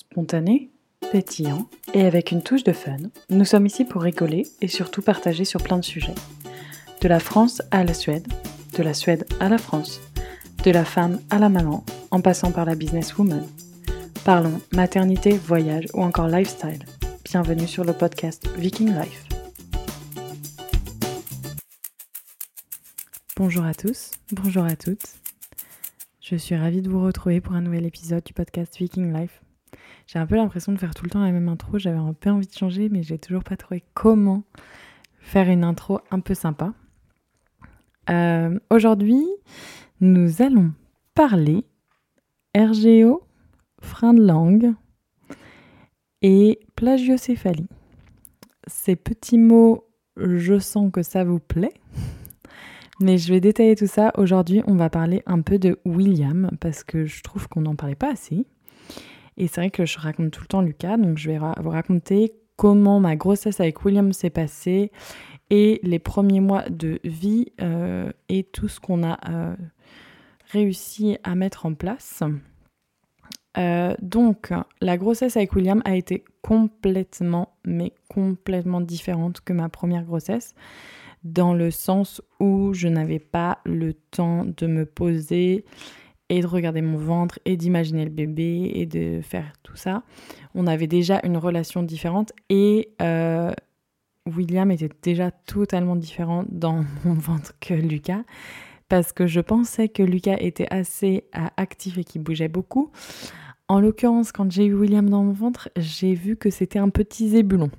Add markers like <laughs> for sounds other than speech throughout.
Spontané, pétillant et avec une touche de fun, nous sommes ici pour rigoler et surtout partager sur plein de sujets. De la France à la Suède, de la Suède à la France, de la femme à la maman, en passant par la businesswoman. Parlons maternité, voyage ou encore lifestyle. Bienvenue sur le podcast Viking Life. Bonjour à tous, bonjour à toutes. Je suis ravie de vous retrouver pour un nouvel épisode du podcast Viking Life. J'ai un peu l'impression de faire tout le temps la même intro, j'avais un peu envie de changer, mais j'ai toujours pas trouvé comment faire une intro un peu sympa. Euh, aujourd'hui, nous allons parler RGO, frein de langue et plagiocéphalie. Ces petits mots, je sens que ça vous plaît. Mais je vais détailler tout ça. Aujourd'hui, on va parler un peu de William parce que je trouve qu'on n'en parlait pas assez. Et c'est vrai que je raconte tout le temps Lucas, donc je vais vous raconter comment ma grossesse avec William s'est passée et les premiers mois de vie euh, et tout ce qu'on a euh, réussi à mettre en place. Euh, donc, la grossesse avec William a été complètement, mais complètement différente que ma première grossesse, dans le sens où je n'avais pas le temps de me poser et de regarder mon ventre et d'imaginer le bébé et de faire tout ça. On avait déjà une relation différente et euh, William était déjà totalement différent dans <laughs> mon ventre que Lucas parce que je pensais que Lucas était assez euh, actif et qu'il bougeait beaucoup. En l'occurrence, quand j'ai eu William dans mon ventre, j'ai vu que c'était un petit zébulon.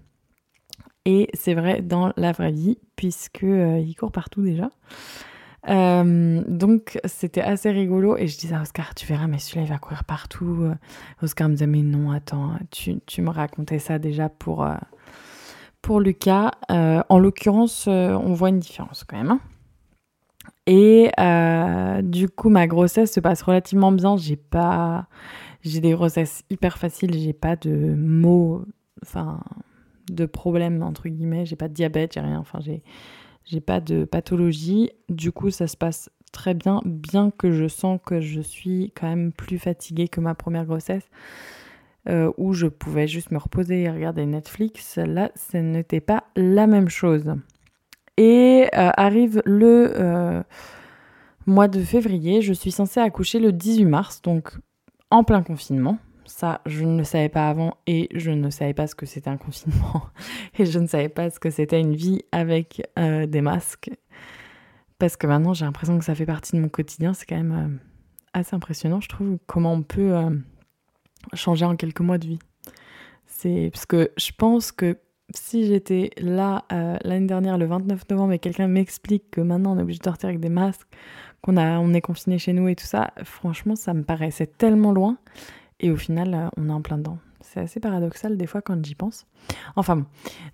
Et c'est vrai dans la vraie vie, puisque euh, il court partout déjà. Euh, donc c'était assez rigolo et je disais à Oscar, tu verras, mais celui-là il va courir partout. Oscar me disait, mais non, attends, tu, tu me racontais ça déjà pour, euh, pour Lucas. Euh, en l'occurrence, on voit une différence quand même. Hein. Et du coup, ma grossesse se passe relativement bien. J'ai pas, j'ai des grossesses hyper faciles. J'ai pas de mots, enfin, de problèmes entre guillemets. J'ai pas de diabète, j'ai rien. Enfin, j'ai j'ai pas de pathologie. Du coup, ça se passe très bien, bien que je sens que je suis quand même plus fatiguée que ma première grossesse, euh, où je pouvais juste me reposer et regarder Netflix. Là, ce n'était pas la même chose. Et euh, arrive le euh, mois de février, je suis censée accoucher le 18 mars, donc en plein confinement. Ça, je ne le savais pas avant et je ne savais pas ce que c'était un confinement <laughs> et je ne savais pas ce que c'était une vie avec euh, des masques. Parce que maintenant, j'ai l'impression que ça fait partie de mon quotidien. C'est quand même euh, assez impressionnant, je trouve, comment on peut euh, changer en quelques mois de vie. C'est parce que je pense que si j'étais là l'année dernière, le 29 novembre, et quelqu'un m'explique que maintenant on est obligé de sortir avec des masques, qu'on on est confiné chez nous et tout ça, franchement, ça me paraissait tellement loin. Et au final, euh, on est en plein dedans. C'est assez paradoxal des fois quand j'y pense. Enfin bon.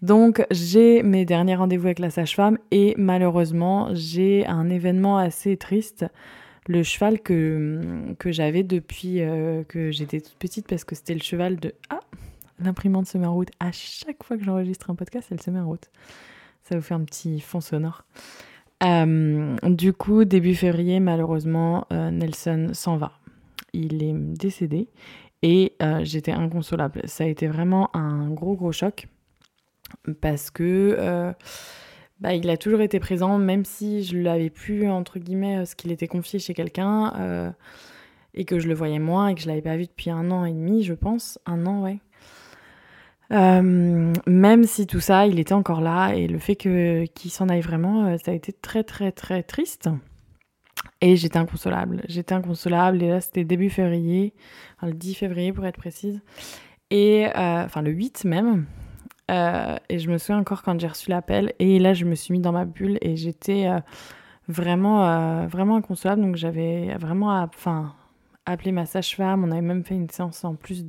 Donc j'ai mes derniers rendez-vous avec la sage-femme et malheureusement j'ai un événement assez triste. Le cheval que, que j'avais depuis euh, que j'étais toute petite parce que c'était le cheval de... Ah L'imprimante se met en route. À chaque fois que j'enregistre un podcast, elle se met en route. Ça vous fait un petit fond sonore. Euh, du coup, début février, malheureusement, Nelson s'en va il est décédé et euh, j'étais inconsolable. Ça a été vraiment un gros gros choc parce que euh, bah, il a toujours été présent, même si je l'avais plus entre guillemets euh, ce qu'il était confié chez quelqu'un et que je le voyais moins et que je l'avais pas vu depuis un an et demi, je pense, un an ouais. même si tout ça, il était encore là et le fait que qu'il s'en aille vraiment, ça a été très très très triste. Et j'étais inconsolable. J'étais inconsolable. Et là, c'était début février, le 10 février pour être précise. Et, euh, enfin, le 8 même. Euh, et je me souviens encore quand j'ai reçu l'appel. Et là, je me suis mis dans ma bulle et j'étais euh, vraiment, vraiment inconsolable. Donc, j'avais vraiment enfin, appelé ma sage-femme. On avait même fait une séance en plus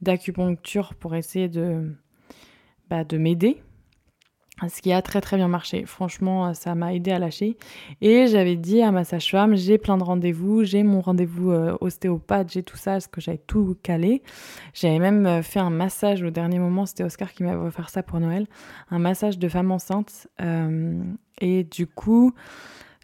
d'acupuncture pour essayer de, bah, de m'aider ce qui a très très bien marché. Franchement, ça m'a aidé à lâcher. Et j'avais dit à ma sage-femme, j'ai plein de rendez-vous, j'ai mon rendez-vous euh, ostéopathe, j'ai tout ça, parce que j'avais tout calé. J'avais même euh, fait un massage au dernier moment, c'était Oscar qui m'avait offert ça pour Noël, un massage de femme enceinte. Euh, et du coup,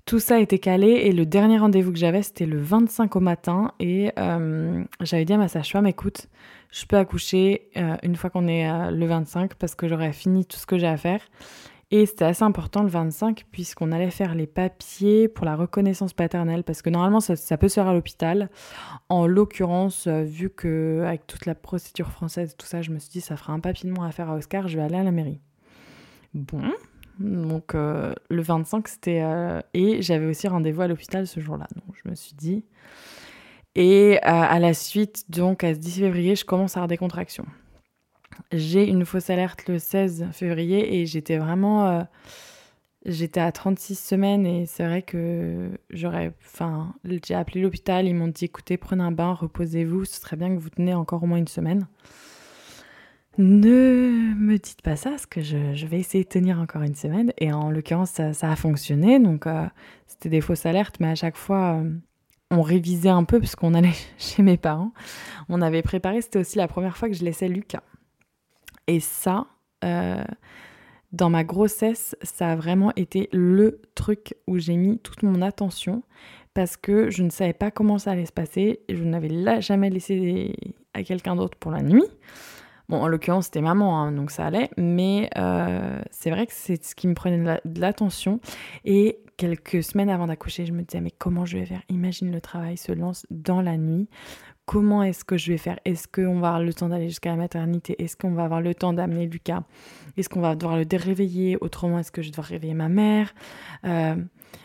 tout ça était calé et le dernier rendez-vous que j'avais, c'était le 25 au matin. Et euh, j'avais dit à ma sage-femme, écoute, je peux accoucher euh, une fois qu'on est euh, le 25 parce que j'aurais fini tout ce que j'ai à faire. Et c'était assez important le 25 puisqu'on allait faire les papiers pour la reconnaissance paternelle parce que normalement ça, peut se faire à l'hôpital. En l'occurrence, vu que avec toute la procédure française tout ça, je me suis dit ça fera un papier de moins à faire à Oscar, je vais aller à la mairie. Bon, donc euh, le 25, c'était... Euh, et j'avais aussi rendez-vous à l'hôpital ce jour-là. Donc je me suis dit... Et euh, à la suite, donc à ce 10 février, je commence à avoir des contractions. J'ai une fausse alerte le 16 février et j'étais vraiment... J'étais à 36 semaines et c'est vrai que j'aurais... Enfin, j'ai appelé l'hôpital, ils m'ont dit écoutez, prenez un bain, reposez-vous, ce serait bien que vous tenez encore au moins une semaine. Ne me dites pas ça, parce que je, vais essayer de tenir encore une semaine. Et en l'occurrence, ça, a fonctionné. Donc, euh, c'était des fausses alertes, mais à chaque fois, euh, on révisait un peu, parce qu'on allait <laughs> chez mes parents. On avait préparé, c'était aussi la première fois que je laissais Lucas. Et ça, euh, dans ma grossesse, ça a vraiment été le truc où j'ai mis toute mon attention, parce que je ne savais pas comment ça allait se passer. Je n'avais jamais laissé à quelqu'un d'autre pour la nuit. Bon, en l'occurrence, c'était maman, hein, donc ça allait. Mais euh, c'est vrai que c'est ce qui me prenait de l'attention. Et quelques semaines avant d'accoucher, je me disais, mais comment je vais faire? Imagine le travail se lance dans la nuit. Comment est-ce que je vais faire? Est-ce qu'on va avoir le temps d'aller jusqu'à la maternité? Est-ce qu'on va avoir le temps d'amener Lucas? Est-ce qu'on va devoir le déréveiller? Autrement, est-ce que je devoir réveiller ma mère? Euh,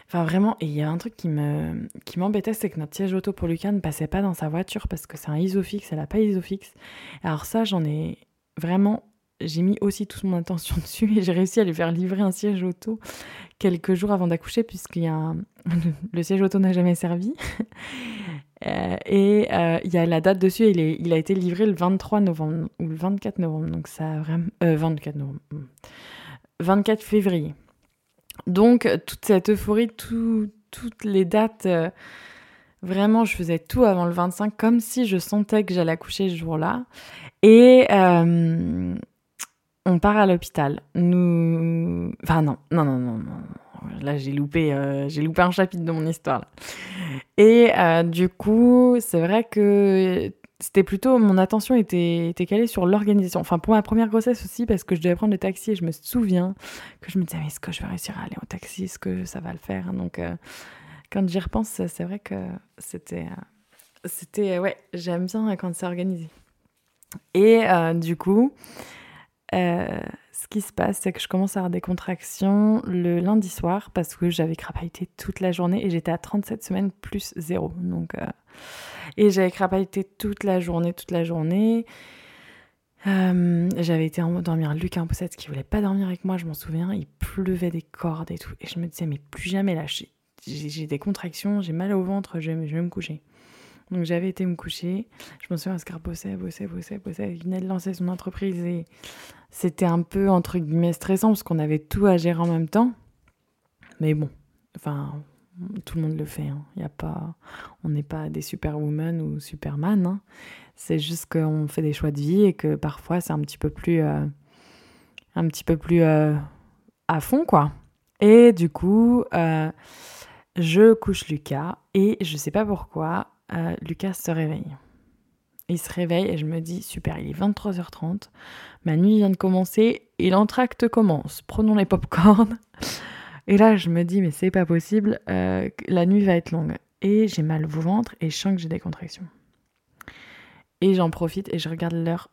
Enfin, vraiment, il y a un truc qui me m'embêtait, c'est que notre siège auto pour Lucas ne passait pas dans sa voiture parce que c'est un isofix, elle n'a pas isofix. Alors ça, j'en ai vraiment, j'ai mis aussi toute mon attention <laughs> dessus et j'ai réussi à lui faire livrer un siège auto quelques jours avant d'accoucher puisqu'il y a <laughs> le siège auto n'a jamais servi. <laughs> Euh, et euh, il y a la date dessus, il, est, il a été livré le 23 novembre ou le 24 novembre, donc ça a vraiment... 24 novembre. 24 février. Donc, toute cette euphorie, toutes les dates, euh, vraiment, je faisais tout avant le 25, comme si je sentais que j'allais accoucher ce jour-là. Et euh, on part à l'hôpital. Nous. Enfin, non, non, non, non. Là, j'ai loupé, euh, j'ai loupé un chapitre de mon histoire. Et du coup, c'est vrai que c'était plutôt mon attention était, était calée sur l'organisation. Enfin, pour ma première grossesse aussi, parce que je devais prendre le taxi et je me souviens que je me disais, mais est-ce que je vais réussir à aller au taxi? Est-ce que ça va le faire? Donc, euh, quand j'y repense, c'est vrai que c'était. Euh, c'était ouais, j'aime bien quand c'est organisé. Et euh, du coup, ce qui se passe, c'est que je commence à avoir des contractions le lundi soir parce que j'avais crapahuté toute la journée et j'étais à 37 semaines plus zéro. Donc, et j'avais crapahuté toute la journée, toute la journée. Euh, j'avais été dormir Luc un poussette qui voulait pas dormir avec moi, je m'en souviens. Il pleuvait des cordes et tout. Et je me disais, mais plus jamais là. J'ai des contractions, j'ai mal au ventre, je vais, je vais me coucher. Donc j'avais été me coucher. Je me souviens, Oscar bossait, bossait, bossait, bossait. Il venait de lancer son entreprise et c'était un peu, entre guillemets, stressant parce qu'on avait tout à gérer en même temps. Mais bon, enfin, tout le monde le fait. Hein. Y a pas, on n'est pas des superwoman ou superman. Hein. C'est juste qu'on fait des choix de vie et que parfois c'est un petit peu plus, euh, un petit peu plus euh, à fond, quoi. Et du coup, euh, je couche Lucas et je sais pas pourquoi, Lucas se réveille. Il se réveille et je me dis super, il est 23h30, ma nuit vient de commencer et l'entracte commence. Prenons les pop-corn. Et là, je me dis, mais c'est pas possible, euh, la nuit va être longue. Et j'ai mal au ventre et je sens que j'ai des contractions. Et j'en profite et je regarde l'heure.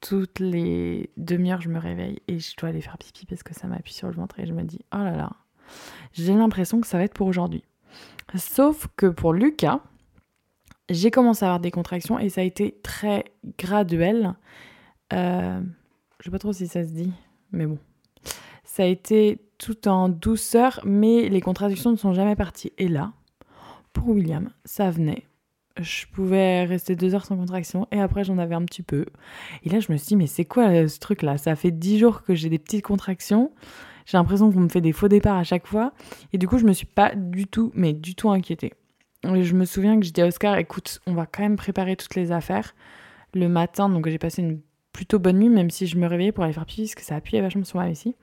Toutes les demi-heures, je me réveille et je dois aller faire pipi parce que ça m'appuie sur le ventre et je me dis, oh là là, j'ai l'impression que ça va être pour aujourd'hui. Sauf que pour Lucas, j'ai commencé à avoir des contractions et ça a été très graduel. Euh, je sais pas trop si ça se dit, mais bon. Ça a été tout en douceur, mais les contradictions ne sont jamais parties. Et là, pour William, ça venait. Je pouvais rester deux heures sans contraction et après j'en avais un petit peu. Et là je me suis dit mais c'est quoi euh, ce truc là Ça fait dix jours que j'ai des petites contractions. J'ai l'impression qu'on me fait des faux départs à chaque fois. Et du coup je me suis pas du tout, mais du tout inquiétée. Je me souviens que j'ai dit à Oscar, écoute, on va quand même préparer toutes les affaires le matin. Donc j'ai passé une plutôt bonne nuit, même si je me réveillais pour aller faire pipi, parce que ça appuyait vachement sur ma vessie.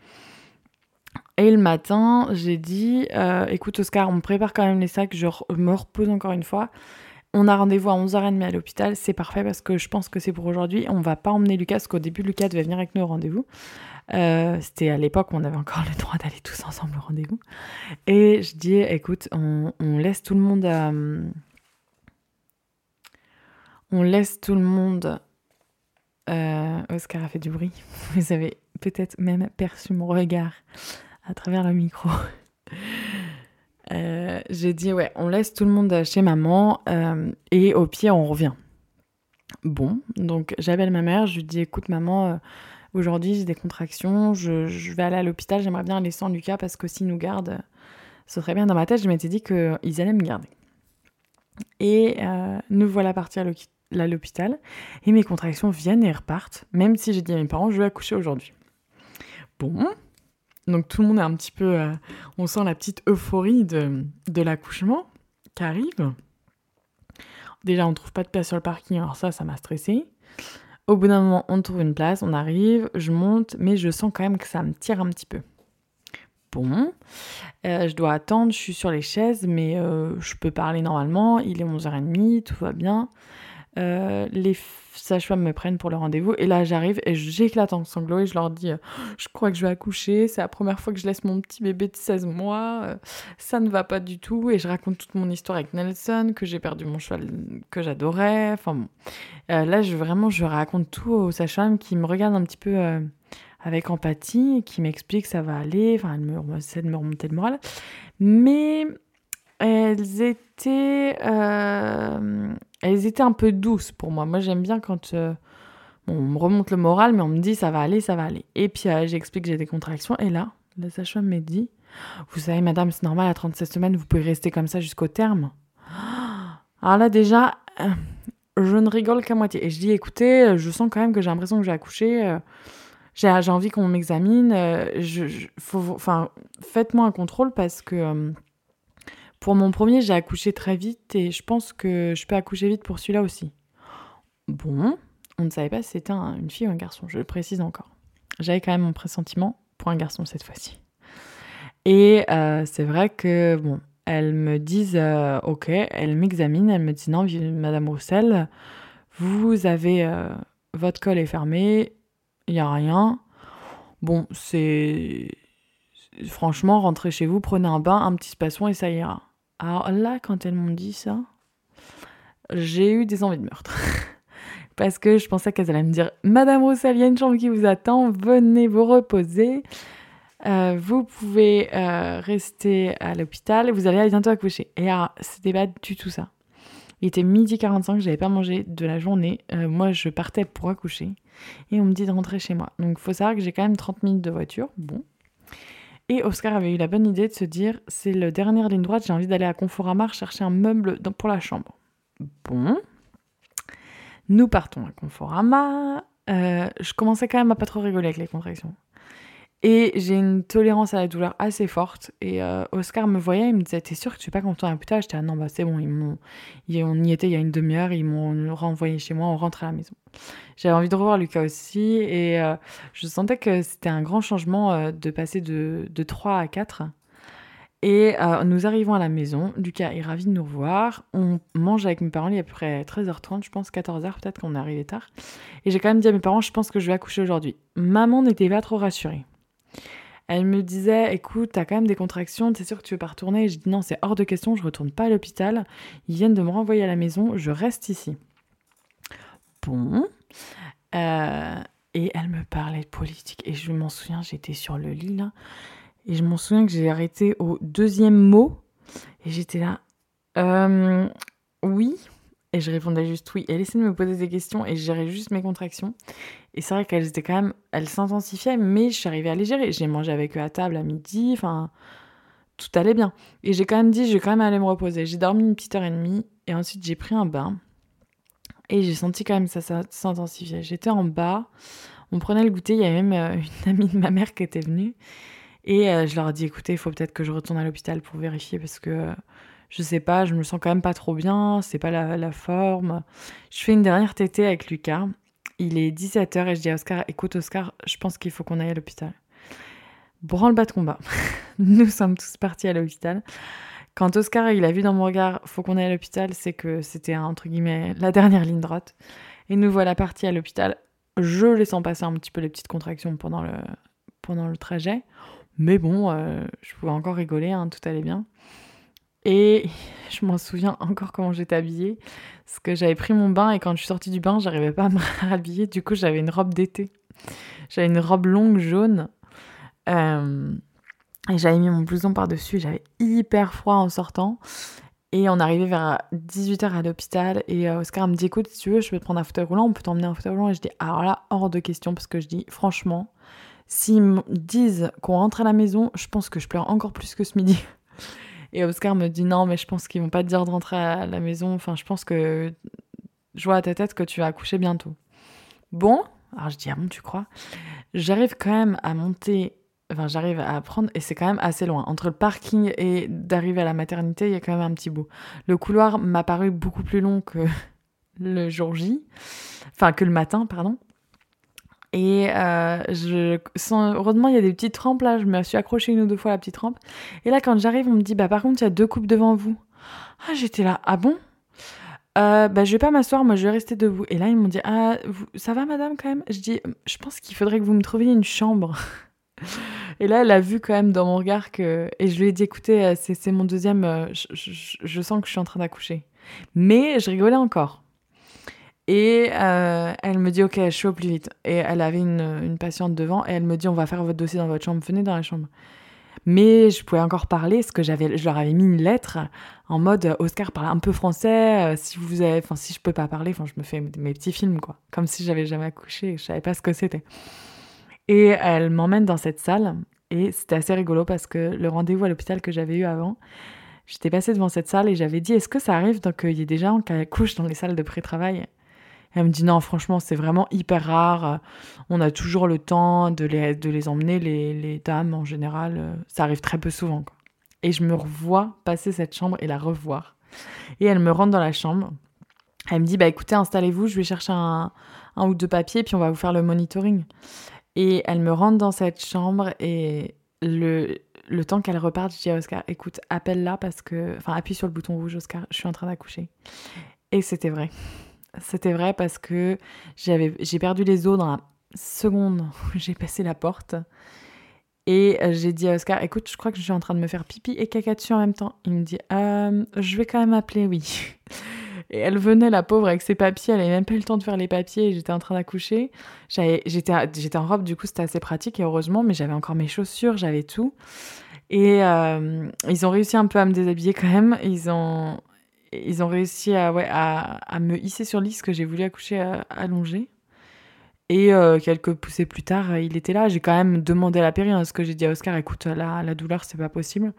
Et le matin, j'ai dit euh, écoute, Oscar, on me prépare quand même les sacs, je me repose encore une fois. On a rendez-vous à 11h30 à l'hôpital, c'est parfait parce que je pense que c'est pour aujourd'hui. On va pas emmener Lucas, parce qu'au début, Lucas devait venir avec nous au rendez-vous. Euh, c'était à l'époque où on avait encore le droit d'aller tous ensemble au rendez-vous. Et je dis écoute, on, laisse tout le monde. Euh, on laisse tout le monde. Oscar a fait du bruit. <laughs> Vous avez peut-être même perçu mon regard à travers le micro. <laughs> Euh, j'ai dit, ouais, on laisse tout le monde chez maman euh, et au pied, on revient. Bon, donc j'appelle ma mère, je lui dis, écoute, maman, euh, aujourd'hui j'ai des contractions, je, vais aller à l'hôpital, j'aimerais bien aller sans Lucas parce que s'il nous garde, ce serait bien. Dans ma tête, je m'étais dit qu'ils allaient me garder. Et nous voilà partis à l'hôpital et mes contractions viennent et repartent, même si j'ai dit à mes parents, je vais accoucher aujourd'hui. Bon, donc tout le monde est un petit peu... Euh, on sent la petite euphorie de, l'accouchement qui arrive. Déjà, on trouve pas de place sur le parking, alors ça, ça m'a stressé. Au bout d'un moment, on trouve une place, on arrive, je monte, mais je sens quand même que ça me tire un petit peu. Bon, euh, je dois attendre, je suis sur les chaises, mais euh, je peux parler normalement, il est 11h30, tout va bien. les sages-femmes me prennent pour le rendez-vous. Et là, j'arrive et j'éclate en sanglots et je leur dis Je crois que je vais accoucher. C'est la première fois que je laisse mon petit bébé de 16 mois. Euh, ça ne va pas du tout. Et je raconte toute mon histoire avec Nelson, que j'ai perdu mon cheval que j'adorais. Enfin bon. Euh, là, je, vraiment, je raconte tout aux sages-femmes qui me regardent un petit peu. Euh, avec empathie, qui m'expliquent que ça va aller, enfin, elles me, essaient de me remonter le moral. Mais elles étaient, euh, elles étaient un peu douces pour moi. Moi, j'aime bien quand euh, on me remonte le moral, mais on me dit ça va aller, ça va aller. Et puis euh, j'explique que j'ai des contractions. Et là, la sage-femme me dit Vous savez, madame, c'est normal, à 37 semaines, vous pouvez rester comme ça jusqu'au terme. Alors là, déjà, je ne rigole qu'à moitié. Et je dis Écoutez, je sens quand même que j'ai l'impression que j'ai accouché. j'ai envie qu'on m'examine. je, faites-moi un contrôle parce que pour mon premier, j'ai accouché très vite et je pense que je peux accoucher vite pour celui-là aussi. Bon, on ne savait pas si c'était une fille ou un garçon, je le précise encore. J'avais quand même mon pressentiment pour un garçon cette fois-ci. Et euh, c'est vrai que, bon, elles me disent, euh, ok, elles m'examinent, elles me disent, non, Madame Roussel, vous avez, euh, votre col est fermé, il n'y a rien. Bon, c'est... Franchement, rentrez chez vous, prenez un bain, un petit spasson et ça ira. Alors là, quand elles m'ont dit ça, j'ai eu des envies de meurtre. <laughs> Parce que je pensais qu'elles allaient me dire Madame Roussel, il y a une chambre qui vous attend, venez vous reposer. Euh, vous pouvez euh, rester à l'hôpital, vous allez bientôt accoucher. Et alors, c'était pas du tout ça. Il était midi 45, j'avais pas mangé de la journée. Euh, moi, je partais pour accoucher. Et on me dit de rentrer chez moi. Donc, faut savoir que j'ai quand même 30 minutes de voiture. Bon, et Oscar avait eu la bonne idée de se dire c'est le dernière ligne droite, j'ai envie d'aller à Conforama chercher un meuble pour la chambre. Bon. Nous partons à Conforama. Euh, je commençais quand même à pas trop rigoler avec les contractions. Et j'ai une tolérance à la douleur assez forte. Et euh, Oscar me voyait, il me disait T'es sûr que tu es pas content à plus J'étais Ah non, bah c'est bon, ils m'ont, on y était il y a une demi-heure, ils m'ont renvoyé chez moi, on rentre à la maison. J'avais envie de revoir Lucas aussi. Et euh, je sentais que c'était un grand changement euh, de passer de, de 3 à 4. Et nous arrivons à la maison. Lucas est ravi de nous revoir. On mange avec mes parents. Il est à peu près 13h30, je pense, 14h, peut-être qu'on est arrivé tard. Et j'ai quand même dit à mes parents Je pense que je vais accoucher aujourd'hui. Maman n'était pas trop rassurée. Elle me disait, écoute, t'as quand même des contractions, t'es sûr que tu veux pas retourner? Et j'ai dit non, c'est hors de question, je retourne pas à l'hôpital. Ils viennent de me renvoyer à la maison, je reste ici. Bon. Euh, et elle me parlait de politique. Et je m'en souviens, j'étais sur le lit là. Et je m'en souviens que j'ai arrêté au deuxième mot. Et j'étais là. Euh, oui. Et je répondais juste oui. Elle essayait de me poser des questions et je gérais juste mes contractions. Et c'est vrai qu'elles étaient quand même, elles s'intensifiaient, mais je suis arrivée à les gérer. J'ai mangé avec eux à table à midi, enfin, tout allait bien. Et j'ai quand même dit, je vais quand même aller me reposer. J'ai dormi une petite heure et demie, et ensuite j'ai pris un bain. Et j'ai senti quand même ça, ça s'intensifiait. J'étais en bas, on prenait le goûter, il y avait même euh, <laughs> une amie de ma mère qui était venue. Et euh, je leur ai dit, écoutez, il faut peut-être que je retourne à l'hôpital pour vérifier, parce que je sais pas, je me sens quand même pas trop bien, c'est pas la, forme. Je fais une dernière tétée avec Lucas il est 17h et je dis à Oscar, écoute Oscar, je pense qu'il faut qu'on aille à l'hôpital. Branle-bas de combat. <laughs> Nous sommes tous partis à l'hôpital. Quand Oscar il a vu dans mon regard faut qu'on aille à l'hôpital, c'est que c'était entre guillemets la dernière ligne droite. Et nous voilà partis à l'hôpital. Je laissant passer un petit peu les petites contractions pendant le, pendant le trajet. Mais bon, euh, je pouvais encore rigoler, hein, tout allait bien. Et je m'en souviens encore comment j'étais habillée. Parce que j'avais pris mon bain et quand je suis sortie du bain, j'arrivais pas à <laughs> me rhabiller. Du coup, j'avais une robe d'été. J'avais une robe longue jaune. Euh, et j'avais mis mon blouson par-dessus. J'avais hyper froid en sortant. Et on arrivait vers 18h à l'hôpital. Et euh, Oscar me dit Écoute, si tu veux, je peux te prendre un fauteuil roulant. On peut t'emmener un fauteuil roulant. Et je dis Alors là, hors de question. Parce que je dis Franchement, s'ils me disent qu'on rentre à la maison, je pense que je pleure encore plus que ce midi. Et Oscar me dit non, mais je pense qu'ils vont pas te dire de rentrer à la maison. Enfin, je pense que je vois à ta tête que tu vas accoucher bientôt. Bon, alors je dis ah bon, tu crois? J'arrive quand même à monter. Enfin, j'arrive à prendre, et c'est quand même assez loin. Entre le parking et d'arriver à la maternité, il y a quand même un petit bout. Le couloir m'a paru beaucoup plus long que <laughs> le jour J. Enfin, que le matin, pardon. Et euh, je sens, heureusement, il y a des petites rampes là. Je me suis accrochée une ou deux fois à la petite rampe. Et là, quand j'arrive, on me dit, bah par contre, il y a deux coupes devant vous. Ah, j'étais là, ah bon? Euh, bah, je vais pas m'asseoir, moi je vais rester debout. Et là, ils m'ont dit Ah, ça va, madame, quand même? Je dis Je pense qu'il faudrait que vous me trouviez une chambre. <laughs> et là, elle a vu quand même dans mon regard que. Et je lui ai dit Écoutez, euh, c'est mon deuxième. Euh, je, je, sens que je suis en train d'accoucher. Mais je rigolais encore. Et euh, elle me dit, ok, je suis au plus vite. Et elle avait une, une, patiente devant et elle me dit, on va faire votre dossier dans votre chambre, venez dans la chambre. Mais je pouvais encore parler, parce que j'avais, je leur avais mis une lettre en mode Oscar parle un peu français, euh, si vous avez, enfin si je peux pas parler, enfin je me fais mes petits films quoi, comme si j'avais jamais accouché, je savais pas ce que c'était. Et elle m'emmène dans cette salle et c'était assez rigolo parce que le rendez-vous à l'hôpital que j'avais eu avant, j'étais passée devant cette salle et j'avais dit est-ce que ça arrive qu'il y ait des gens qui accouchent dans les salles de pré-travail? Elle me dit non, franchement, c'est vraiment hyper rare. On a toujours le temps de les, de les emmener, les, les dames en général. Ça arrive très peu souvent. Et je me revois passer cette chambre et la revoir. Et elle me rentre dans la chambre. Elle me dit bah écoutez, installez-vous, je vais chercher un, un ou deux papiers, puis on va vous faire le monitoring. Et elle me rentre dans cette chambre et le, le temps qu'elle reparte, je dis à Oscar, écoute, appelle-la parce que... Enfin, appuie sur le bouton rouge, Oscar, je suis en train d'accoucher. Et c'était vrai. C'était vrai parce que j'avais, j'ai perdu les os dans la seconde où j'ai passé la porte. Et euh, j'ai dit à Oscar, écoute, je crois que je suis en train de me faire pipi et caca dessus en même temps. Il me dit, euh, je vais quand même appeler, oui. Et elle venait, la pauvre, avec ses papiers. Elle avait même pas eu le temps de faire les papiers. J'étais en train d'accoucher. J'étais, j'étais en robe, du coup, c'était assez pratique, et heureusement, mais j'avais encore mes chaussures, j'avais tout. Et euh, ils ont réussi un peu à me déshabiller quand même. Ils ont, ils ont réussi à, me hisser sur le que j'ai voulu accoucher euh, allongé. Et euh, quelques poussées plus tard, euh, il était là. J'ai quand même demandé à la péri, hein, ce que j'ai dit à Oscar, écoute, la, la douleur, c'est pas possible.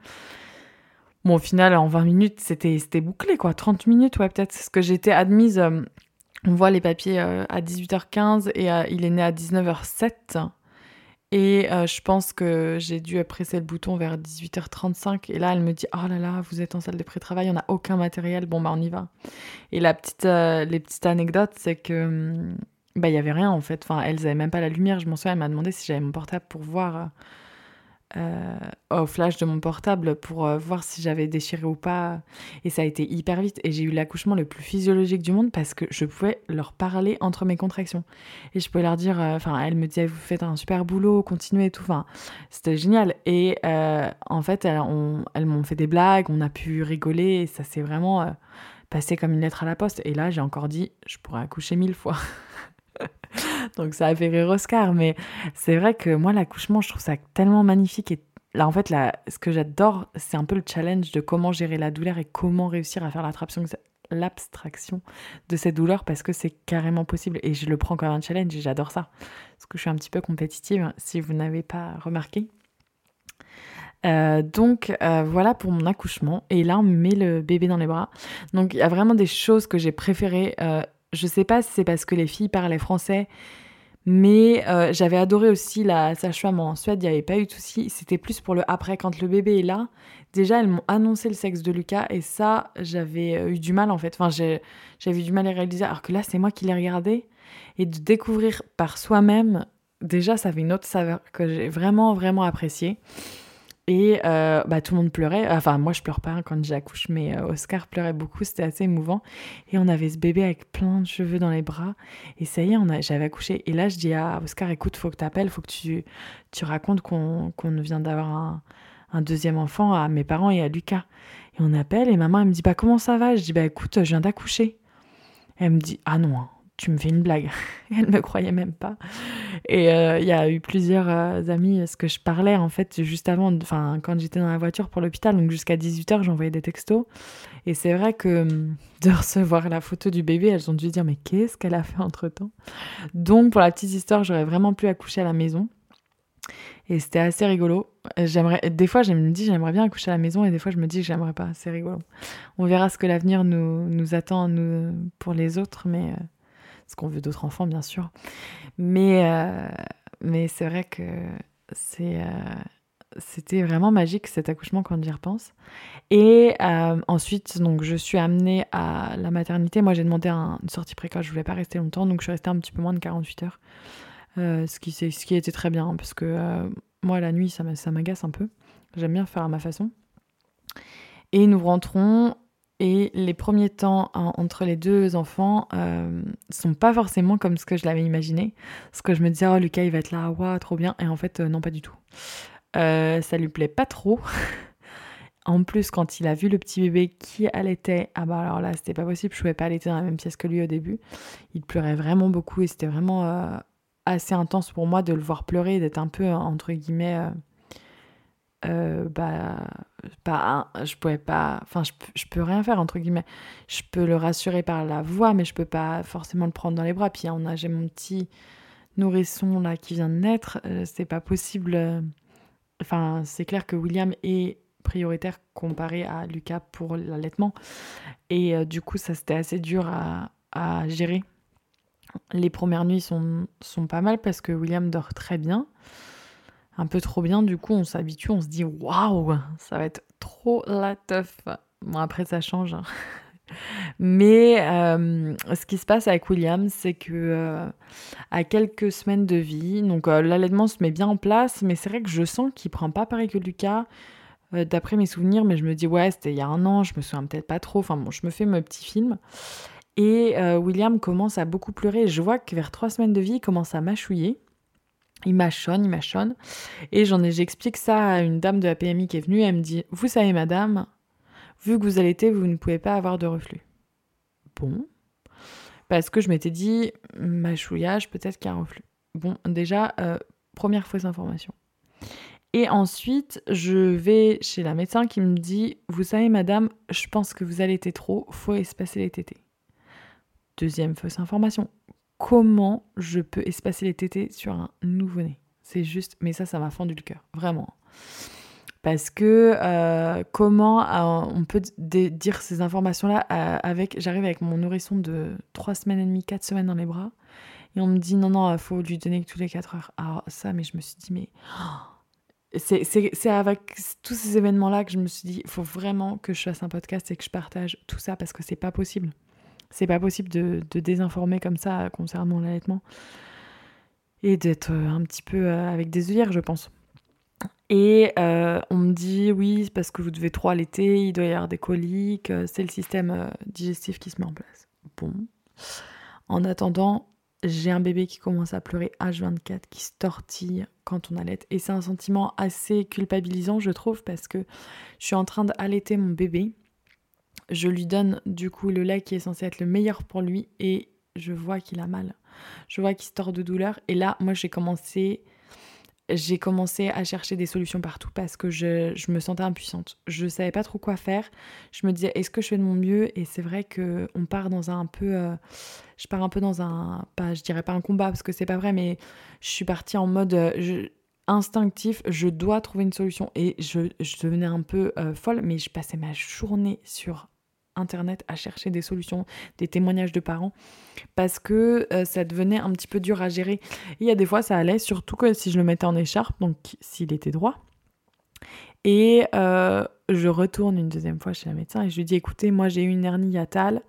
Bon, au final, en 20 minutes, c'était bouclé, quoi. 30 minutes, ouais, peut-être. Parce que j'étais admise, on voit les papiers à 18h15 et il est né à 19h07. Et euh, je pense que j'ai dû presser le bouton vers 18h35. Et là, elle me dit Oh là là, vous êtes en salle de pré-travail, on n'a aucun matériel. Bon, bah, on y va. Et la petite, euh, les petites anecdotes, c'est que. Hum, bah, il n'y avait rien en fait. Enfin, elles n'avaient même pas la lumière. Je m'en souviens, elle m'a demandé si j'avais mon portable pour voir euh, au flash de mon portable pour euh, voir si j'avais déchiré ou pas. Et ça a été hyper vite. Et j'ai eu l'accouchement le plus physiologique du monde parce que je pouvais leur parler entre mes contractions. Et je pouvais leur dire, euh, enfin, elle me disait, vous faites un super boulot, continuez et tout. Enfin, c'était génial. Et en fait, elles, elles m'ont fait des blagues, on a pu rigoler. Ça s'est vraiment passé comme une lettre à la poste. Et là, j'ai encore dit, je pourrais accoucher mille fois. <laughs> Donc ça a fait rire Oscar, mais c'est vrai que moi l'accouchement, je trouve ça tellement magnifique et là en fait là, ce que j'adore, c'est un peu le challenge de comment gérer la douleur et comment réussir à faire l'abstraction de cette douleur parce que c'est carrément possible et je le prends comme un challenge et j'adore ça parce que je suis un petit peu compétitive si vous n'avez pas remarqué. Euh, donc euh, voilà pour mon accouchement et là on met le bébé dans les bras. Donc il y a vraiment des choses que j'ai préférées. Euh, je sais pas si c'est parce que les filles parlaient français, mais euh, j'avais adoré aussi la sage-femme en Suède, il n'y avait pas eu de souci. C'était plus pour le après, quand le bébé est là. Déjà, elles m'ont annoncé le sexe de Lucas et ça, j'avais euh, eu du mal en fait. Enfin, j'avais eu du mal à réaliser, alors que là, c'est moi qui l'ai regardé. Et de découvrir par soi-même déjà, ça avait une autre saveur que j'ai vraiment, vraiment appréciée. Et euh, bah, tout le monde pleurait. Enfin, moi, je pleure pas quand j'accouche, mais euh, Oscar pleurait beaucoup. C'était assez émouvant. Et on avait ce bébé avec plein de cheveux dans les bras. Et ça y est, j'avais accouché. Et là, je dis à Oscar, écoute, faut que tu appelles, faut que tu, tu racontes qu'on vient d'avoir un, un, deuxième enfant à mes parents et à Lucas. Et on appelle et maman, elle me dit, bah, comment ça va? Je dis, bah, écoute, je viens d'accoucher. Elle me dit, ah non, hein tu me fais une blague. <laughs> Elle me croyait même pas. Et euh, il y a eu plusieurs euh, amis, ce que je parlais en fait juste avant, enfin quand j'étais dans la voiture pour l'hôpital, donc jusqu'à 18h, j'envoyais des textos. Et c'est vrai que hum, de recevoir la photo du bébé, elles ont dû dire mais qu'est-ce qu'elle a fait entre temps Donc pour la petite histoire, j'aurais vraiment pu accoucher à la maison. Et c'était assez rigolo. J'aimerais, des fois, je me dis j'aimerais bien accoucher à la maison et des fois, je me dis j'aimerais pas. C'est rigolo. On verra ce que l'avenir nous, nous attend nous, pour les autres, mais euh, parce qu'on veut d'autres enfants, bien sûr. Mais, euh, mais c'est vrai que c'est, euh, c'était vraiment magique cet accouchement quand j'y repense. Et euh, ensuite, donc, je suis amenée à la maternité. Moi, j'ai demandé une sortie précoce. Je voulais pas rester longtemps, donc je suis restée un petit peu moins de 48 heures. ce, qui, ce qui était très bien, parce que moi, la nuit, ça m'agace un peu. J'aime bien faire à ma façon. Et nous rentrons et les premiers temps entre les deux enfants euh, sont pas forcément comme ce que je l'avais imaginé. Parce que je me disais, oh Lucas, il va être là, waouh, trop bien. Et en fait, euh, non, pas du tout. Euh, ça lui plaît pas trop. <laughs> en plus, quand il a vu le petit bébé qui allaitait, ah bah alors là, c'était pas possible. Je pouvais pas allaiter dans la même pièce que lui au début. Il pleurait vraiment beaucoup et c'était vraiment assez intense pour moi de le voir pleurer, d'être un peu, entre guillemets, euh, bah, je pouvais pas, enfin, je, je, peux rien faire, entre guillemets. Je peux le rassurer par la voix, mais je peux pas forcément le prendre dans les bras. Puis on a, j'ai mon petit nourrisson là qui vient de naître, euh, c'est pas possible. Euh, enfin, c'est clair que William est prioritaire comparé à Lucas pour l'allaitement. Et du coup, ça c'était assez dur à, à, gérer. Les premières nuits sont, sont pas mal parce que William dort très bien un peu trop bien. Du coup, on s'habitue, on se dit waouh, ça va être trop la teuf. Bon, après, ça change. Hein. <laughs> Mais euh, ce qui se passe avec William, c'est que euh, à quelques semaines de vie, donc euh, l'allaitement se met bien en place, mais c'est vrai que je sens qu'il prend pas pareil que Lucas. D'après mes souvenirs, mais je me dis ouais, c'était il y a un an, je me souviens peut-être pas trop. Enfin bon, je me fais mes petits films. Et William commence à beaucoup pleurer. Je vois que vers trois semaines de vie, il commence à mâchouiller. Il mâchonne, il mâchonne. Et j'en ai, j'explique ça à une dame de la PMI qui est venue. Elle me dit Vous savez, madame, vu que vous allaitez, vous ne pouvez pas avoir de reflux. Bon. Parce que je m'étais dit Mâchouillage, peut-être qu'il y a un reflux. Bon, déjà, euh, première fausse information. Et ensuite, je vais chez la médecin qui me dit Vous savez, madame, je pense que vous allaitez trop, faut espacer les tétés. Deuxième fausse information comment je peux espacer les tétés sur un nouveau-né. C'est juste, mais ça, ça m'a fendu le cœur, vraiment. Parce que euh, comment euh, on peut dire ces informations-là euh, avec, j'arrive avec mon nourrisson de 3 semaines et demie, 4 semaines dans les bras, et on me dit non, non, il faut lui donner tous les 4 heures. Alors ça, mais je me suis dit, mais... <gasps> c'est avec tous ces événements-là que je me suis dit, il faut vraiment que je fasse un podcast et que je partage tout ça parce que c'est pas possible. C'est pas possible de, désinformer comme ça concernant l'allaitement et d'être euh, un petit peu euh, avec des œillères, je pense. Et euh, on me dit oui, parce que vous devez trop allaiter, il doit y avoir des coliques, c'est le système digestif qui se met en place. Bon. En attendant, j'ai un bébé qui commence à pleurer H24, qui se tortille quand on allait. Et c'est un sentiment assez culpabilisant, je trouve, parce que je suis en train d'allaiter mon bébé je lui donne du coup le lait qui est censé être le meilleur pour lui et je vois qu'il a mal. Je vois qu'il se tord de douleur et là, moi j'ai commencé j'ai commencé à chercher des solutions partout parce que je, me sentais impuissante. Je savais pas trop quoi faire. Je me disais est-ce que je fais de mon mieux? Et c'est vrai que on part dans un peu, euh, je pars un peu dans un, pas, je dirais pas un combat parce que c'est pas vrai, mais je suis partie en mode euh, instinctif. Je dois trouver une solution et je, devenais un peu euh, folle, mais je passais ma journée sur internet à chercher des solutions, des témoignages de parents, parce que euh, ça devenait un petit peu dur à gérer. Il y a des fois ça allait, surtout que si je le mettais en écharpe, donc s'il était droit. Et euh, je retourne une deuxième fois chez la médecin et je lui dis écoutez, moi j'ai eu une hernie hiatale.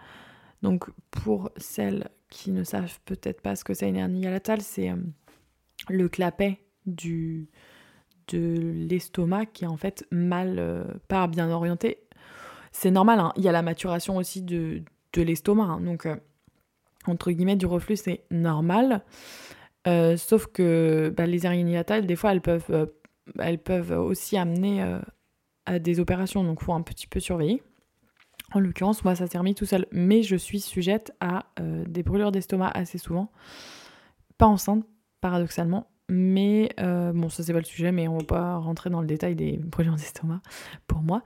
Donc pour celles qui ne savent peut-être pas ce que c'est une hernie hiatale, c'est euh, le clapet du, de l'estomac qui est en fait mal, pas bien orienté. C'est normal, hein. il y a la maturation aussi de, de l'estomac. Hein. donc, euh, entre guillemets, du reflux, c'est normal. Euh, sauf que bah, les araignées des fois, elles peuvent, elles peuvent aussi amener à des opérations. Donc, il faut un petit peu surveiller. En l'occurrence, moi, ça s'est remis tout seul. Mais je suis sujette à des brûlures d'estomac assez souvent. Pas enceinte, paradoxalement. Mais euh, bon, ça c'est pas le sujet, mais on va pas rentrer dans le détail des <laughs> brûlures d'estomac pour moi.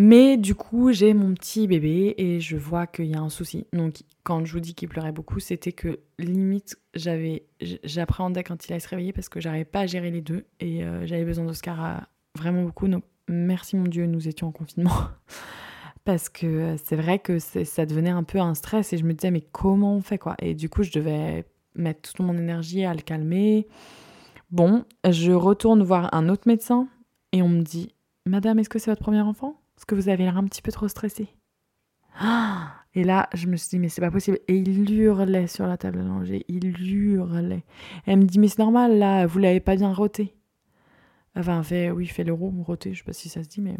Mais du coup, j'ai mon petit bébé et je vois qu'il y a un souci. Donc, quand je vous dis qu'il pleurait beaucoup, c'était que limite, j'avais, j'appréhendais quand il allait se réveiller parce que j'arrivais pas à gérer les deux et euh, j'avais besoin d'Oscar euh, vraiment beaucoup. Donc, merci mon Dieu, nous étions en confinement. <laughs> parce que c'est vrai que ça devenait un peu un stress et je me disais, mais comment on fait quoi? Et du coup, je devais mettre toute mon énergie à le calmer. Bon, je retourne voir un autre médecin et on me dit Madame, est-ce que c'est votre premier enfant? Est-ce que vous avez l'air un petit peu trop stressée <gasps> Et là, je me suis dit, mais c'est pas possible. Et il hurlait sur la table à langer. Il hurlait. elle me dit, mais c'est normal, là, vous l'avez pas bien roté. Enfin, fait, oui, fait l'euro, roté, je sais pas si ça se dit, mais.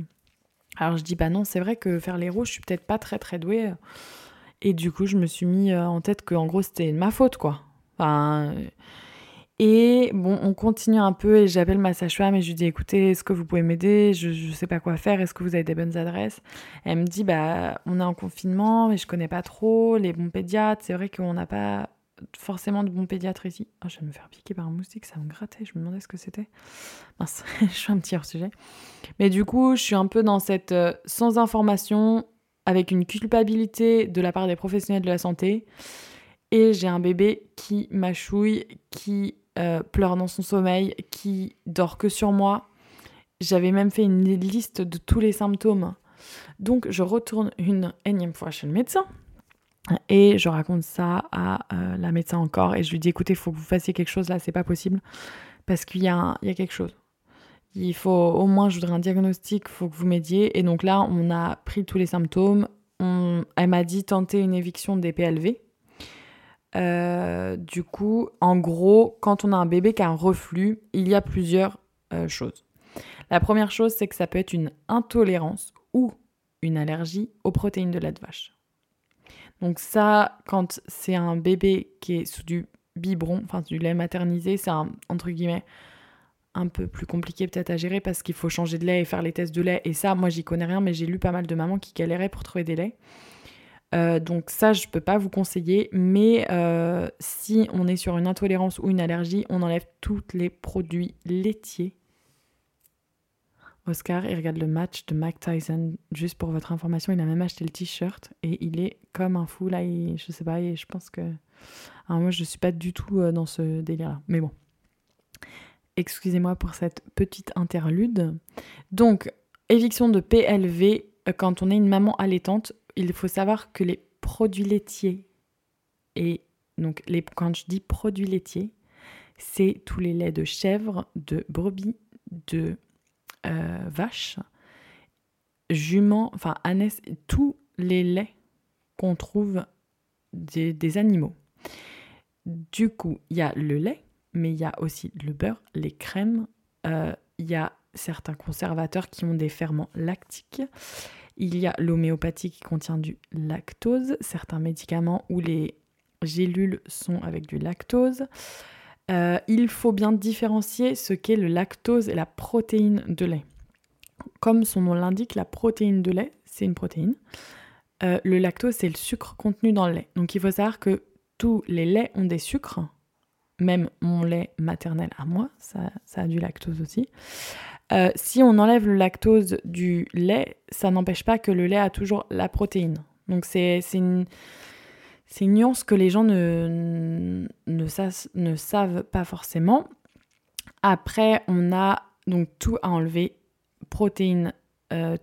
Alors je dis, bah non, c'est vrai que faire l'héros, je suis peut-être pas très très douée. Et du coup, je me suis mis euh, en tête que en gros, c'était ma faute, quoi et bon, on continue un peu et j'appelle ma sage-femme et je lui dis écoutez, est-ce que vous pouvez m'aider? Je, ne sais pas quoi faire, est-ce que vous avez des bonnes adresses? Elle me dit bah on est en confinement mais je connais pas trop les bons pédiatres, c'est vrai qu'on n'a pas forcément de bons pédiatres ici. Oh, je vais me faire piquer par un moustique, ça me grattait, je me demandais ce que c'était. Mince, <laughs> je suis un petit hors sujet. Mais du coup, je suis un peu dans cette euh, sans information, avec une culpabilité de la part des professionnels de la santé et j'ai un bébé qui mâchouille, qui euh, pleure dans son sommeil, qui dort que sur moi. J'avais même fait une liste de tous les symptômes. Donc je retourne une énième fois chez le médecin et je raconte ça à euh, la médecin encore et je lui dis écoutez, il faut que vous fassiez quelque chose là, c'est pas possible parce qu'il y, a y a quelque chose. Il faut au moins, je voudrais un diagnostic, il faut que vous m'aidiez. Et donc là, on a pris tous les symptômes. Elle m'a dit tenter une éviction des PLV, euh, du coup, en gros, quand on a un bébé qui a un reflux, il y a plusieurs euh, choses. La première chose, c'est que ça peut être une intolérance ou une allergie aux protéines de lait de vache. Donc ça, quand c'est un bébé qui est sous du biberon, enfin du lait maternisé, c'est entre guillemets un peu plus compliqué peut-être à gérer parce qu'il faut changer de lait et faire les tests de lait. Et ça, moi, j'y connais rien, mais j'ai lu pas mal de mamans qui galéraient pour trouver des laits. Euh, donc ça, je ne peux pas vous conseiller, mais euh, si on est sur une intolérance ou une allergie, on enlève tous les produits laitiers. Oscar, il regarde le match de Mike Tyson. Juste pour votre information, il a même acheté le t-shirt et il est comme un fou là. Et, je sais pas, et je pense que. Alors moi, je suis pas du tout euh, dans ce délire-là. Mais bon. Excusez-moi pour cette petite interlude. Donc, éviction de PLV quand on est une maman allaitante il faut savoir que les produits laitiers, et donc les, quand je dis produits laitiers, c'est tous les laits de chèvre, de brebis, de euh, vache, jument, enfin ânesse, tous les laits qu'on trouve des, animaux. Du coup, il y a le lait, mais il y a aussi le beurre, les crèmes, euh, il y a certains conservateurs qui ont des ferments lactiques, il y a l'homéopathie qui contient du lactose, certains médicaments où les gélules sont avec du lactose. Euh, il faut bien différencier ce qu'est le lactose et la protéine de lait. Comme son nom l'indique, la protéine de lait, c'est une protéine. Euh, le lactose, c'est le sucre contenu dans le lait. Donc il faut savoir que tous les laits ont des sucres, même mon lait maternel à moi, ça, ça a du lactose aussi. Euh, si on enlève le lactose du lait, ça n'empêche pas que le lait a toujours la protéine. Donc c'est une, une, nuance que les gens ne, ne, savent pas forcément. Après, on a donc tout à enlever, protéines, euh,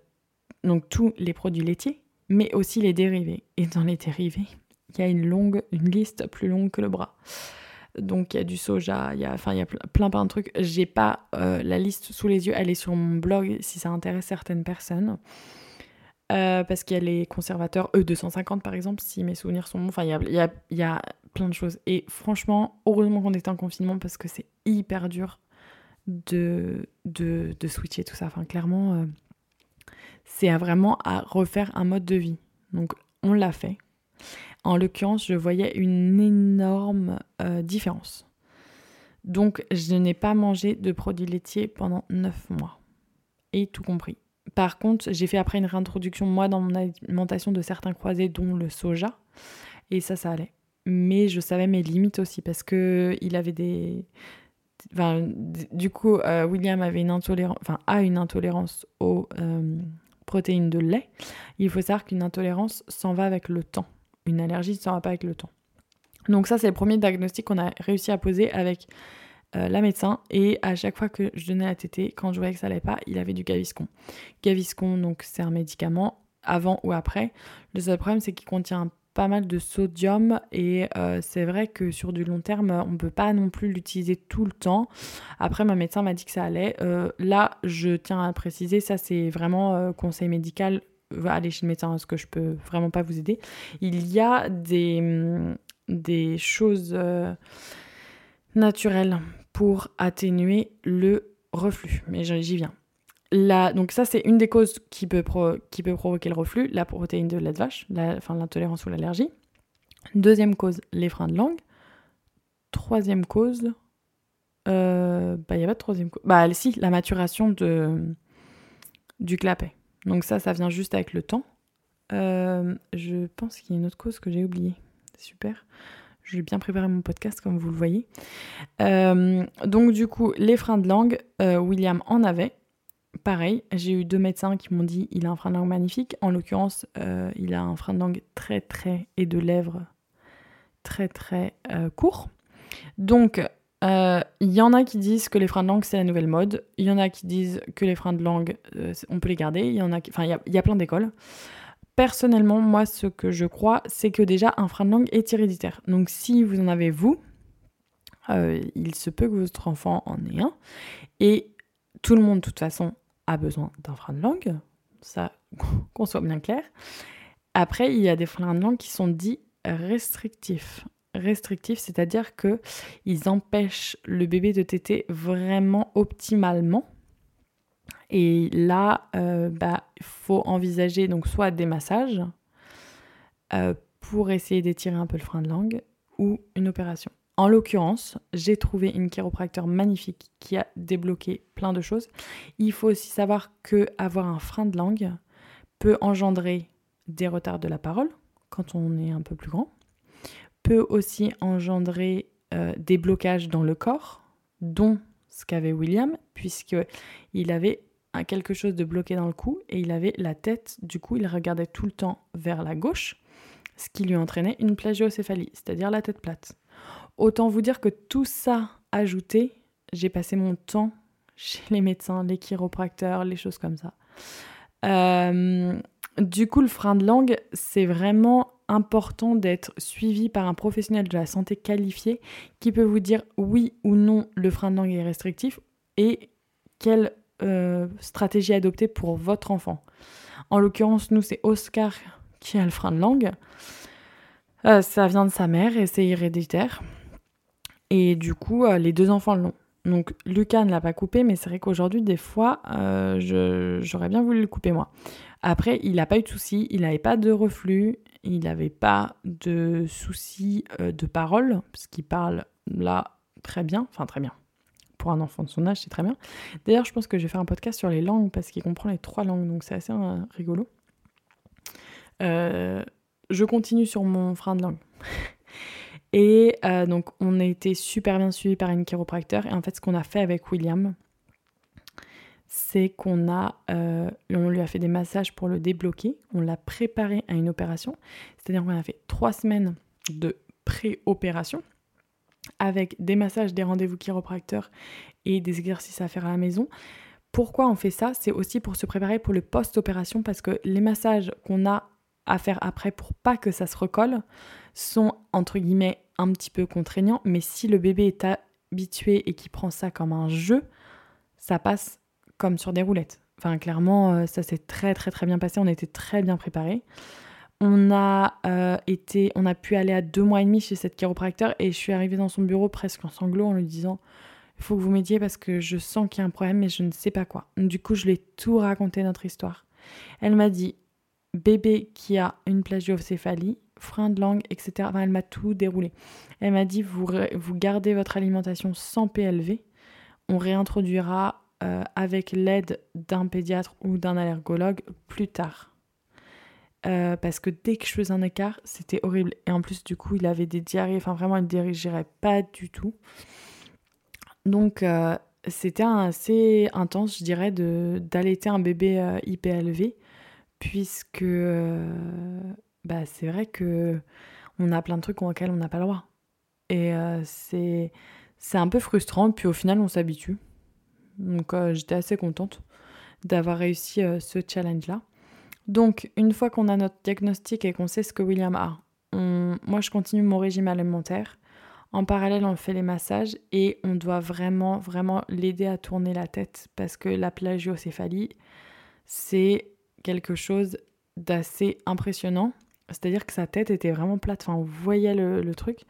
donc tous les produits laitiers, mais aussi les dérivés. Et dans les dérivés, il y a une longue, une liste plus longue que le bras. Donc il y a du soja, il y a, enfin, il y a plein plein de trucs. J'ai pas euh, la liste sous les yeux, elle est sur mon blog si ça intéresse certaines personnes. Euh, parce qu'il y a les conservateurs E250 par exemple, si mes souvenirs sont bons. Enfin, il y a, y a, plein de choses. Et franchement, heureusement qu'on était en confinement parce que c'est hyper dur de, de, de, switcher tout ça. Enfin, clairement, euh, c'est vraiment à refaire un mode de vie. Donc, on l'a fait. En l'occurrence, je voyais une énorme euh, différence. Donc, je n'ai pas mangé de produits laitiers pendant 9 mois. Et tout compris. Par contre, j'ai fait après une réintroduction, moi, dans mon alimentation de certains croisés, dont le soja. Et ça, ça allait. Mais je savais mes limites aussi, parce que il avait des... Du coup, euh, William avait une intolérance, a une intolérance aux euh, protéines de lait. Il faut savoir qu'une intolérance s'en va avec le temps. Une allergie s'en va pas avec le temps. Donc ça, c'est le premier diagnostic qu'on a réussi à poser avec euh, la médecin et à chaque fois que je donnais la tétée, quand je voyais que ça allait pas, il avait du Gaviscon. Gaviscon, donc c'est un médicament avant ou après. Le seul problème, c'est qu'il contient pas mal de sodium et euh, c'est vrai que sur du long terme, on peut pas non plus l'utiliser tout le temps. Après, ma médecin m'a dit que ça allait. Euh, là, je tiens à préciser, ça c'est vraiment conseil médical. Allez chez le médecin parce que je peux vraiment pas vous aider. Il y a des, hum, des choses naturelles pour atténuer le reflux. Mais j'y viens. Là, donc ça, c'est une des causes qui peut, qui peut provoquer le reflux, la protéine de lait de vache, la, enfin l'intolérance ou l'allergie. Deuxième cause, les freins de langue. Troisième cause, euh, bah il n'y a pas de troisième cause. Bah si, la maturation de, du clapet. Donc ça, ça vient juste avec le temps. Euh, je pense qu'il y a une autre cause que j'ai oubliée. Super. J'ai bien préparé mon podcast, comme vous le voyez. Euh, donc, du coup, les freins de langue, euh, William en avait. Pareil, j'ai eu deux médecins qui m'ont dit il a un frein de langue magnifique. En l'occurrence, il a un frein de langue très, très, et de lèvres très, très court. Donc, il y en a qui disent que les freins de langue, c'est la nouvelle mode. Il y en a qui disent que les freins de langue, on peut les garder. Il y en a Enfin, il y, plein d'écoles. Personnellement, moi, ce que je crois, c'est que déjà, un frein de langue est héréditaire. Donc, si vous en avez vous, euh, il se peut que votre enfant en ait un. Et tout le monde, de toute façon, a besoin d'un frein de langue. Ça, <laughs> qu'on soit bien clair. Après, il y a des freins de langue qui sont dits restrictifs. Restrictifs, c'est-à-dire que ils empêchent le bébé de téter vraiment optimalement et là, il euh, bah, faut envisager donc soit des massages euh, pour essayer d'étirer un peu le frein de langue ou une opération. En l'occurrence, j'ai trouvé une chiropracteur magnifique qui a débloqué plein de choses. Il faut aussi savoir que avoir un frein de langue peut engendrer des retards de la parole quand on est un peu plus grand, peut aussi engendrer euh, des blocages dans le corps, dont ce qu'avait William, puisqu'il avait quelque chose de bloqué dans le cou et il avait la tête, du coup il regardait tout le temps vers la gauche, ce qui lui entraînait une plagiocéphalie, c'est-à-dire la tête plate. Autant vous dire que tout ça ajouté, j'ai passé mon temps chez les médecins, les chiropracteurs, les choses comme ça. Euh, du coup, le frein de langue, c'est vraiment important d'être suivi par un professionnel de la santé qualifié qui peut vous dire oui ou non le frein de langue est restrictif et quel euh, stratégie adopter pour votre enfant. En l'occurrence, nous, c'est Oscar qui a le frein de langue. Euh, ça vient de sa mère et c'est héréditaire. Et du coup, euh, les deux enfants l'ont. Donc Lucas ne l'a pas coupé, mais c'est vrai qu'aujourd'hui, des fois, j'aurais bien voulu le couper moi. Après, il n'a pas eu de soucis, il n'avait pas de reflux, il n'avait pas de soucis de parole, parce qu'il parle là très bien, enfin très bien pour un enfant de son âge, c'est très bien. D'ailleurs, je pense que je vais faire un podcast sur les langues parce qu'il comprend les trois langues, donc c'est assez euh, rigolo. Euh, je continue sur mon frein de langue. <laughs> Et euh, donc, on a été super bien suivi par une chiropracteur. Et en fait, ce qu'on a fait avec William, c'est qu'on a, on lui a fait des massages pour le débloquer. On l'a préparé à une opération. C'est-à-dire qu'on a fait trois semaines de pré-opération avec des massages, des rendez-vous chiropracteurs et des exercices à faire à la maison. Pourquoi on fait ça? C'est aussi pour se préparer pour le post-opération parce que les massages qu'on a à faire après pour pas que ça se recolle sont entre guillemets un petit peu contraignants, mais si le bébé est habitué et qui prend ça comme un jeu, ça passe comme sur des roulettes. Enfin, clairement, euh, ça s'est très très très bien passé, on était très bien préparés. On a été, on a pu aller à deux mois et demi chez cette chiropracteur et je suis arrivée dans son bureau presque en sanglots en lui disant il faut que vous m'aidiez parce que je sens qu'il y a un problème mais je ne sais pas quoi. Du coup, je lui ai tout raconté notre histoire. Elle m'a dit bébé qui a une plagiocéphalie, frein de langue, etc. Enfin, elle m'a tout déroulé. Elle m'a dit vous, vous gardez votre alimentation sans PLV. On réintroduira euh, avec l'aide d'un pédiatre ou d'un allergologue plus tard. Euh, parce que dès que je faisais un écart, c'était horrible. Et en plus, du coup, il avait des diarrhées. Enfin, vraiment, il ne dirigerait pas du tout. Donc, euh, c'était assez intense, je dirais, d'allaiter un bébé IPLV puisque bah, c'est vrai que on a plein de trucs auxquels on n'a pas le droit. Et c'est un peu frustrant, puis au final on s'habitue. Donc euh, j'étais assez contente d'avoir réussi ce challenge-là. Donc une fois qu'on a notre diagnostic et qu'on sait ce que William a, moi je continue mon régime alimentaire. En parallèle, on fait les massages et on doit vraiment, vraiment l'aider à tourner la tête parce que la plagiocéphalie, c'est quelque chose d'assez impressionnant. C'est-à-dire que sa tête était vraiment plate, enfin on voyait le, truc.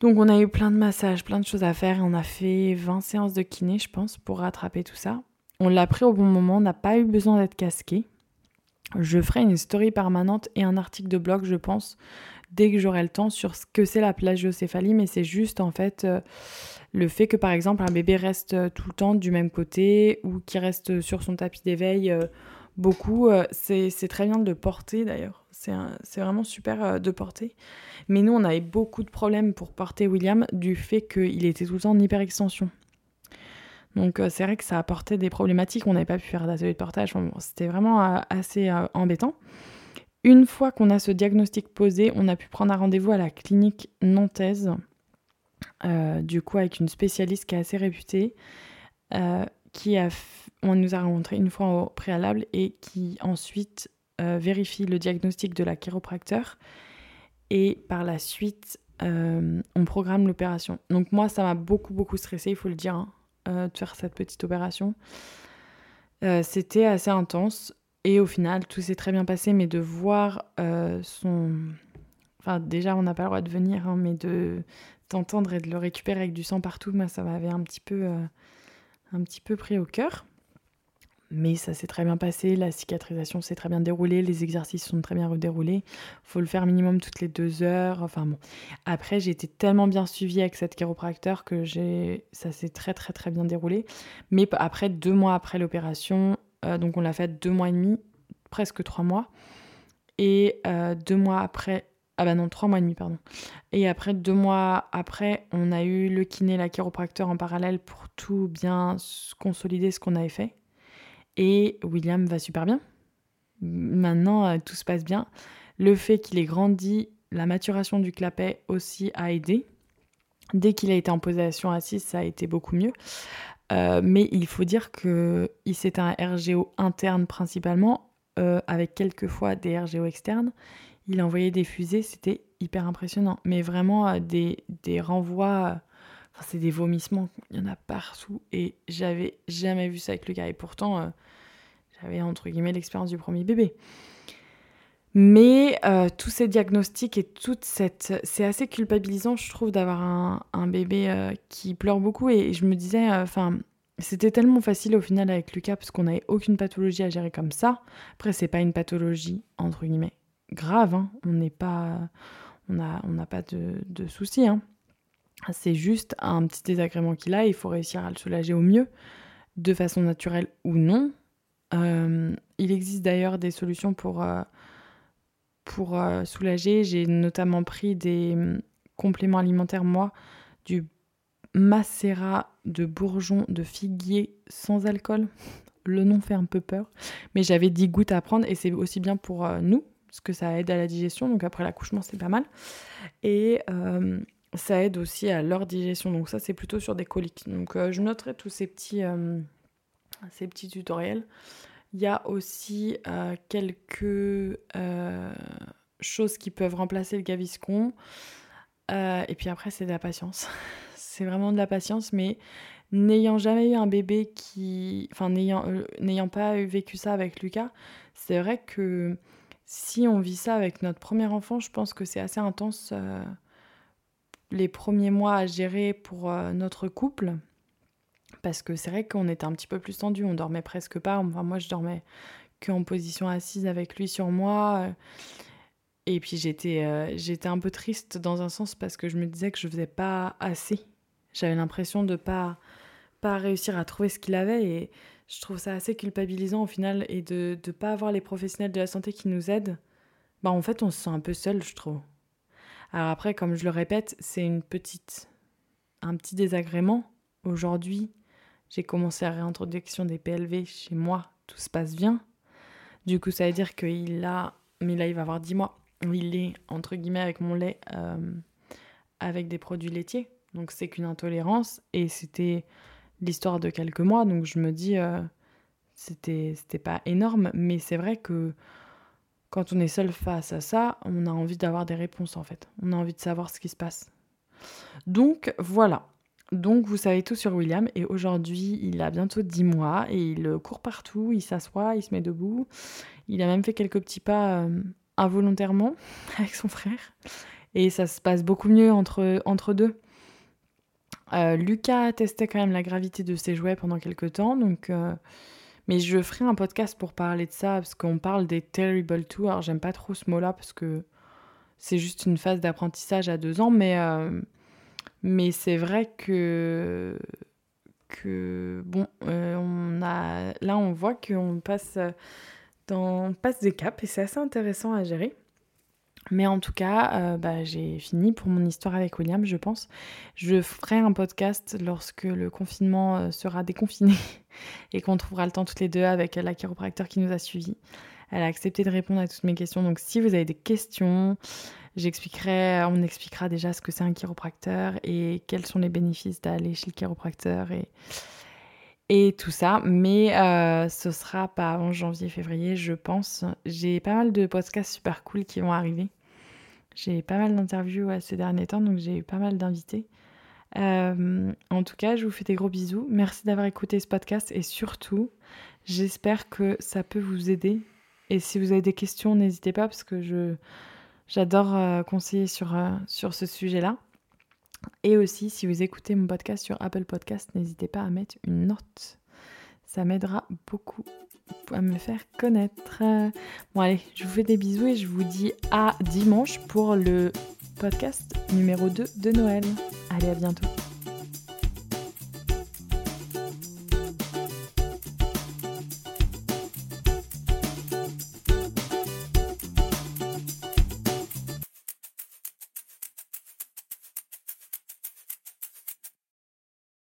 Donc on a eu plein de massages, plein de choses à faire. On a fait 20 séances de kiné, je pense, pour rattraper tout ça. On l'a pris au bon moment, on n'a pas eu besoin d'être casqué. Je ferai une story permanente et un article de blog, je pense, dès que j'aurai le temps sur ce que c'est la plagiocéphalie, mais c'est juste en fait euh, le fait que par exemple un bébé reste euh, tout le temps du même côté ou qui reste sur son tapis d'éveil. Euh, beaucoup. Euh, c'est très bien de le porter d'ailleurs. C'est vraiment super euh, de porter. Mais nous, on avait beaucoup de problèmes pour porter William du fait qu'il était tout le temps en hyperextension. Donc euh, c'est vrai que ça apportait des problématiques. On n'avait pas pu faire d'atelier de portage. C'était vraiment assez embêtant. Une fois qu'on a ce diagnostic posé, on a pu prendre un rendez-vous à la clinique nantaise. du coup, avec une spécialiste qui est assez réputée, qui a on nous a rencontré une fois au préalable et qui ensuite euh, vérifie le diagnostic de la chiropracteur et par la suite euh, on programme l'opération. Donc moi ça m'a beaucoup beaucoup stressé, il faut le dire, hein, euh, de faire cette petite opération. C'était assez intense et au final tout s'est très bien passé, mais de voir son... Enfin déjà on n'a pas le droit de venir, hein, mais de t'entendre et de le récupérer avec du sang partout, moi ça m'avait un petit peu un petit peu pris au cœur. Mais ça s'est très bien passé, la cicatrisation s'est très bien déroulée, les exercices sont très bien redéroulés. Faut le faire minimum toutes les deux heures. Enfin bon. Après, j'ai été tellement bien suivie avec cette chiropracteur que j'ai, ça s'est très très très bien déroulé. Mais après, deux mois après l'opération, euh, donc on l'a fait deux mois et demi, presque trois mois. Et euh, deux mois après, ah bah non, trois mois et demi, pardon. Et après, deux mois après, on a eu le kiné, la chiropracteur en parallèle pour tout bien consolider ce qu'on avait fait. Et William va super bien. Maintenant, euh, tout se passe bien. Le fait qu'il ait grandi, la maturation du clapet aussi a aidé. Dès qu'il a été en position assise, ça a été beaucoup mieux. Euh, mais il faut dire que c'est un RGO interne principalement, euh, avec quelques fois des RGO externes. Il a envoyé des fusées, c'était hyper impressionnant. Mais vraiment des, des renvois c'est des vomissements, il y en a partout. Et j'avais jamais vu ça avec le gars. Et pourtant, euh, j'avais entre guillemets l'expérience du premier bébé. Mais euh, tous ces diagnostics et toute cette. C'est assez culpabilisant, je trouve, d'avoir un, bébé euh, qui pleure beaucoup. Et je me disais, enfin. c'était tellement facile au final avec Lucas parce qu'on n'avait aucune pathologie à gérer comme ça. Après, c'est pas une pathologie, entre guillemets, grave. Hein. On n'est pas. On n'a on pas de, de soucis. Hein. C'est juste un petit désagrément qu'il a, il faut réussir à le soulager au mieux, de façon naturelle ou non. Euh, il existe d'ailleurs des solutions pour, euh, pour euh, soulager. J'ai notamment pris des hum, compléments alimentaires, moi, du macérat de bourgeon de figuier sans alcool. <laughs> Le nom fait un peu peur, mais j'avais 10 gouttes à prendre et c'est aussi bien pour nous, parce que ça aide à la digestion, donc après l'accouchement c'est pas mal. Et ça aide aussi à leur digestion. Donc ça, c'est plutôt sur des coliques. Donc je noterai tous ces petits, euh, ces petits tutoriels. Il y a aussi euh, quelques choses qui peuvent remplacer le gaviscon. et puis après, c'est de la patience. <laughs> c'est vraiment de la patience, mais n'ayant jamais eu un bébé qui... Enfin, n'ayant pas vécu ça avec Lucas, c'est vrai que si on vit ça avec notre premier enfant, je pense que c'est assez intense euh, les premiers mois à gérer pour euh, notre couple. Parce que c'est vrai qu'on était un petit peu plus tendu, on dormait presque pas. Enfin, moi, je dormais qu'en position assise avec lui sur moi. Et puis j'étais euh, j'étais un peu triste dans un sens parce que je me disais que je faisais pas assez. J'avais l'impression de pas pas réussir à trouver ce qu'il avait et je trouve ça assez culpabilisant au final et de ne pas avoir les professionnels de la santé qui nous aident. Bah en fait on se sent un peu seul je trouve. Alors après comme je le répète c'est une petite un petit désagrément. Aujourd'hui j'ai commencé la réintroduction des PLV chez moi, tout se passe bien. Du coup ça veut dire qu'il a mais là il va avoir 10 mois il est entre guillemets avec mon lait euh, avec des produits laitiers. Donc c'est qu'une intolérance et c'était l'histoire de quelques mois. Donc je me dis euh, c'était c'était pas énorme, mais c'est vrai que quand on est seul face à ça, on a envie d'avoir des réponses en fait. On a envie de savoir ce qui se passe. Donc voilà. Donc vous savez tout sur William et aujourd'hui il a bientôt 10 mois et il court partout, il s'assoit, il se met debout. Il a même fait quelques petits pas euh, involontairement <laughs> avec son frère. Et ça se passe beaucoup mieux entre, deux. Euh, Lucas testait quand même la gravité de ses jouets pendant quelques temps, donc, euh, mais je ferai un podcast pour parler de ça, parce qu'on parle des Terrible Two. Alors j'aime pas trop ce mot-là, parce que c'est juste une phase d'apprentissage à deux ans, mais, euh, mais c'est vrai que, bon, on a, là on voit qu'on passe on passe des caps et c'est assez intéressant à gérer. Mais en tout cas, euh, bah, j'ai fini pour mon histoire avec William, je pense. Je ferai un podcast lorsque le confinement euh, sera déconfiné <laughs> et qu'on trouvera le temps toutes les deux avec la chiropracteur qui nous a suivis. Elle a accepté de répondre à toutes mes questions. Donc si vous avez des questions, j'expliquerai, on expliquera déjà ce que c'est un chiropracteur et quels sont les bénéfices d'aller chez le chiropracteur et tout ça. Mais euh, ce sera pas avant janvier-février, je pense. J'ai pas mal de podcasts super cool qui vont arriver. J'ai pas mal d'interviews ces derniers temps, donc j'ai eu pas mal d'invités. Euh, en tout cas, je vous fais des gros bisous. Merci d'avoir écouté ce podcast et surtout, j'espère que ça peut vous aider. Et si vous avez des questions, n'hésitez pas parce que je j'adore euh, conseiller sur, sur ce sujet-là. Et aussi, si vous écoutez mon podcast sur Apple Podcast, n'hésitez pas à mettre une note. Ça m'aidera beaucoup à me faire connaître. Bon allez, je vous fais des bisous et je vous dis à dimanche pour le podcast numéro 2 de Noël. Allez, à bientôt.